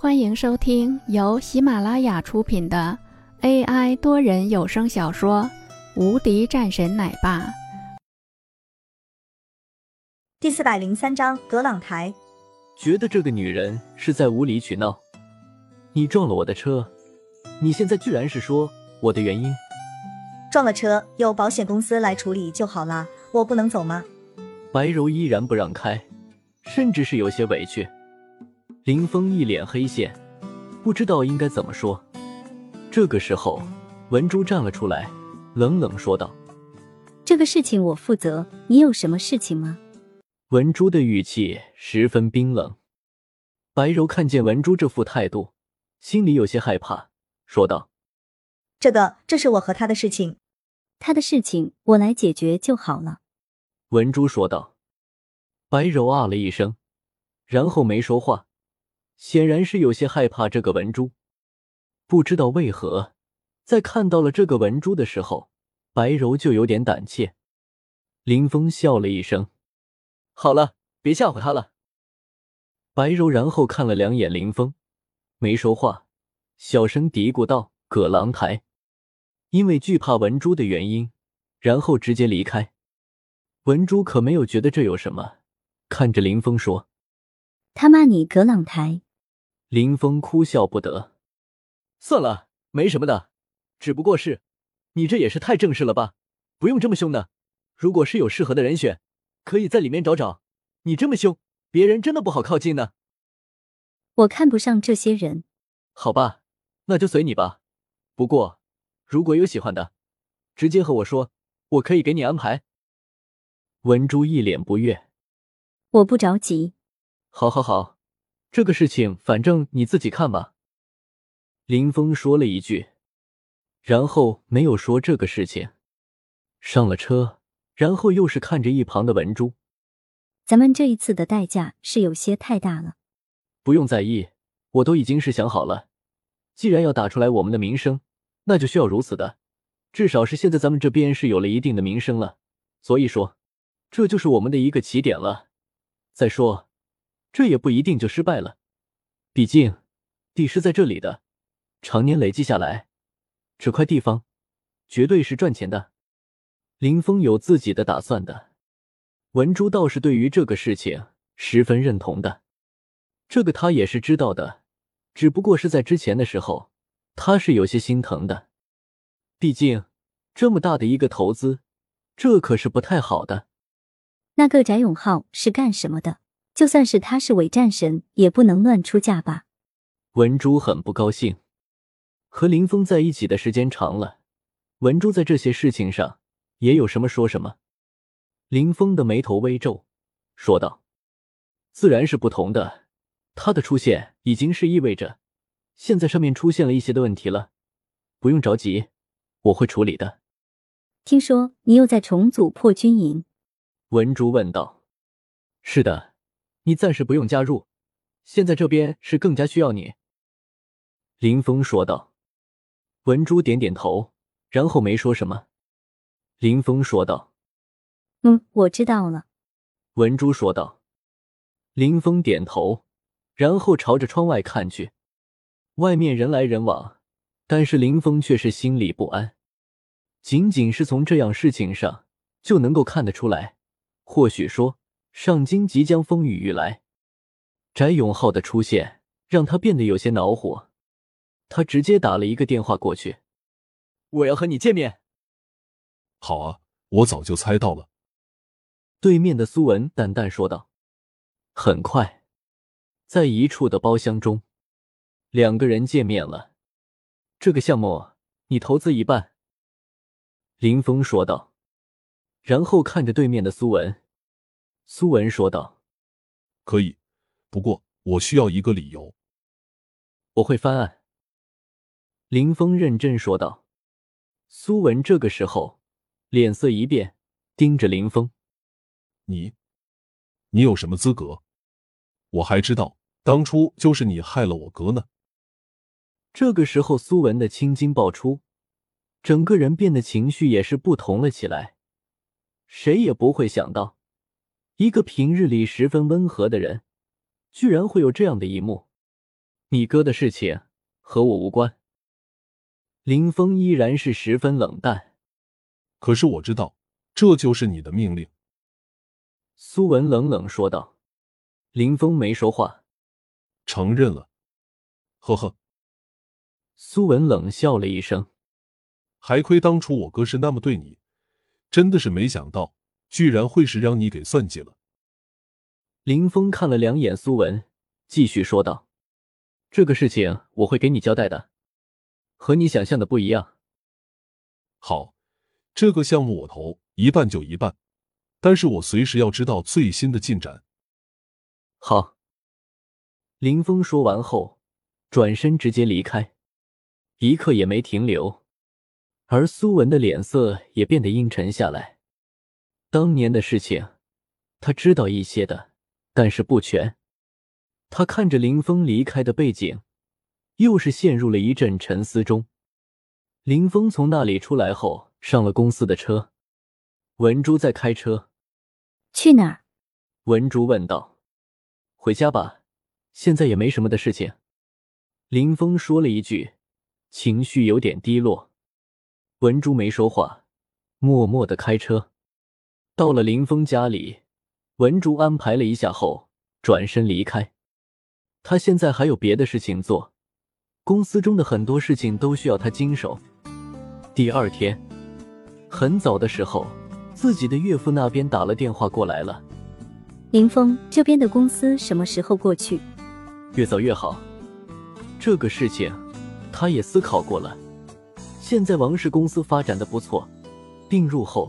欢迎收听由喜马拉雅出品的 AI 多人有声小说《无敌战神奶爸》第四百零三章葛朗台。觉得这个女人是在无理取闹。你撞了我的车，你现在居然是说我的原因？撞了车，由保险公司来处理就好啦，我不能走吗？白柔依然不让开，甚至是有些委屈。林峰一脸黑线，不知道应该怎么说。这个时候，文珠站了出来，冷冷说道：“这个事情我负责，你有什么事情吗？”文珠的语气十分冰冷。白柔看见文珠这副态度，心里有些害怕，说道：“这个，这是我和他的事情，他的事情我来解决就好了。”文珠说道。白柔啊了一声，然后没说话。显然是有些害怕这个文珠，不知道为何，在看到了这个文珠的时候，白柔就有点胆怯。林峰笑了一声：“好了，别吓唬他了。”白柔然后看了两眼林峰，没说话，小声嘀咕道：“葛朗台。”因为惧怕文珠的原因，然后直接离开。文珠可没有觉得这有什么，看着林峰说：“他骂你葛朗台。”林峰哭笑不得，算了，没什么的，只不过是，你这也是太正式了吧？不用这么凶的。如果是有适合的人选，可以在里面找找。你这么凶，别人真的不好靠近呢。我看不上这些人。好吧，那就随你吧。不过，如果有喜欢的，直接和我说，我可以给你安排。文珠一脸不悦，我不着急。好，好，好。这个事情反正你自己看吧。林峰说了一句，然后没有说这个事情。上了车，然后又是看着一旁的文珠。咱们这一次的代价是有些太大了。不用在意，我都已经是想好了。既然要打出来我们的名声，那就需要如此的。至少是现在咱们这边是有了一定的名声了，所以说，这就是我们的一个起点了。再说。这也不一定就失败了，毕竟地是在这里的，常年累积下来，这块地方绝对是赚钱的。林峰有自己的打算的，文珠倒是对于这个事情十分认同的，这个他也是知道的，只不过是在之前的时候，他是有些心疼的，毕竟这么大的一个投资，这可是不太好的。那个翟永浩是干什么的？就算是他是伪战神，也不能乱出价吧？文珠很不高兴。和林峰在一起的时间长了，文珠在这些事情上也有什么说什么。林峰的眉头微皱，说道：“自然是不同的。他的出现已经是意味着，现在上面出现了一些的问题了。不用着急，我会处理的。”听说你又在重组破军营？文珠问道：“是的。”你暂时不用加入，现在这边是更加需要你。”林峰说道。文珠点点头，然后没说什么。林峰说道：“嗯，我知道了。”文珠说道。林峰点头，然后朝着窗外看去，外面人来人往，但是林峰却是心里不安。仅仅是从这样事情上就能够看得出来，或许说。上京即将风雨欲来，翟永浩的出现让他变得有些恼火。他直接打了一个电话过去：“我要和你见面。”“好啊，我早就猜到了。”对面的苏文淡淡说道。很快，在一处的包厢中，两个人见面了。这个项目你投资一半。”林峰说道，然后看着对面的苏文。苏文说道：“可以，不过我需要一个理由。我会翻案。”林峰认真说道。苏文这个时候脸色一变，盯着林峰：“你，你有什么资格？我还知道当初就是你害了我哥呢。”这个时候，苏文的青筋爆出，整个人变得情绪也是不同了起来。谁也不会想到。一个平日里十分温和的人，居然会有这样的一幕。你哥的事情和我无关。林峰依然是十分冷淡。可是我知道，这就是你的命令。苏文冷冷说道。林峰没说话，承认了。呵呵。苏文冷笑了一声。还亏当初我哥是那么对你，真的是没想到，居然会是让你给算计了。林峰看了两眼苏文，继续说道：“这个事情我会给你交代的。”和你想象的不一样。好，这个项目我投一半就一半，但是我随时要知道最新的进展。好。林峰说完后，转身直接离开，一刻也没停留。而苏文的脸色也变得阴沉下来。当年的事情，他知道一些的，但是不全。他看着林峰离开的背景。又是陷入了一阵沉思中。林峰从那里出来后，上了公司的车。文珠在开车，去哪儿？文珠问道。回家吧，现在也没什么的事情。林峰说了一句，情绪有点低落。文珠没说话，默默的开车。到了林峰家里，文竹安排了一下后，转身离开。他现在还有别的事情做。公司中的很多事情都需要他经手。第二天很早的时候，自己的岳父那边打了电话过来了。林峰这边的公司什么时候过去？越早越好。这个事情他也思考过了。现在王氏公司发展的不错，并入后，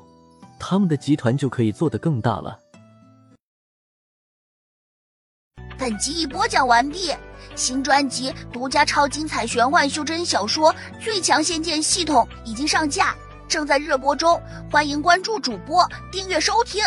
他们的集团就可以做得更大了。本集已播讲完毕。新专辑独家超精彩玄幻修真小说《最强仙剑系统》已经上架，正在热播中，欢迎关注主播，订阅收听。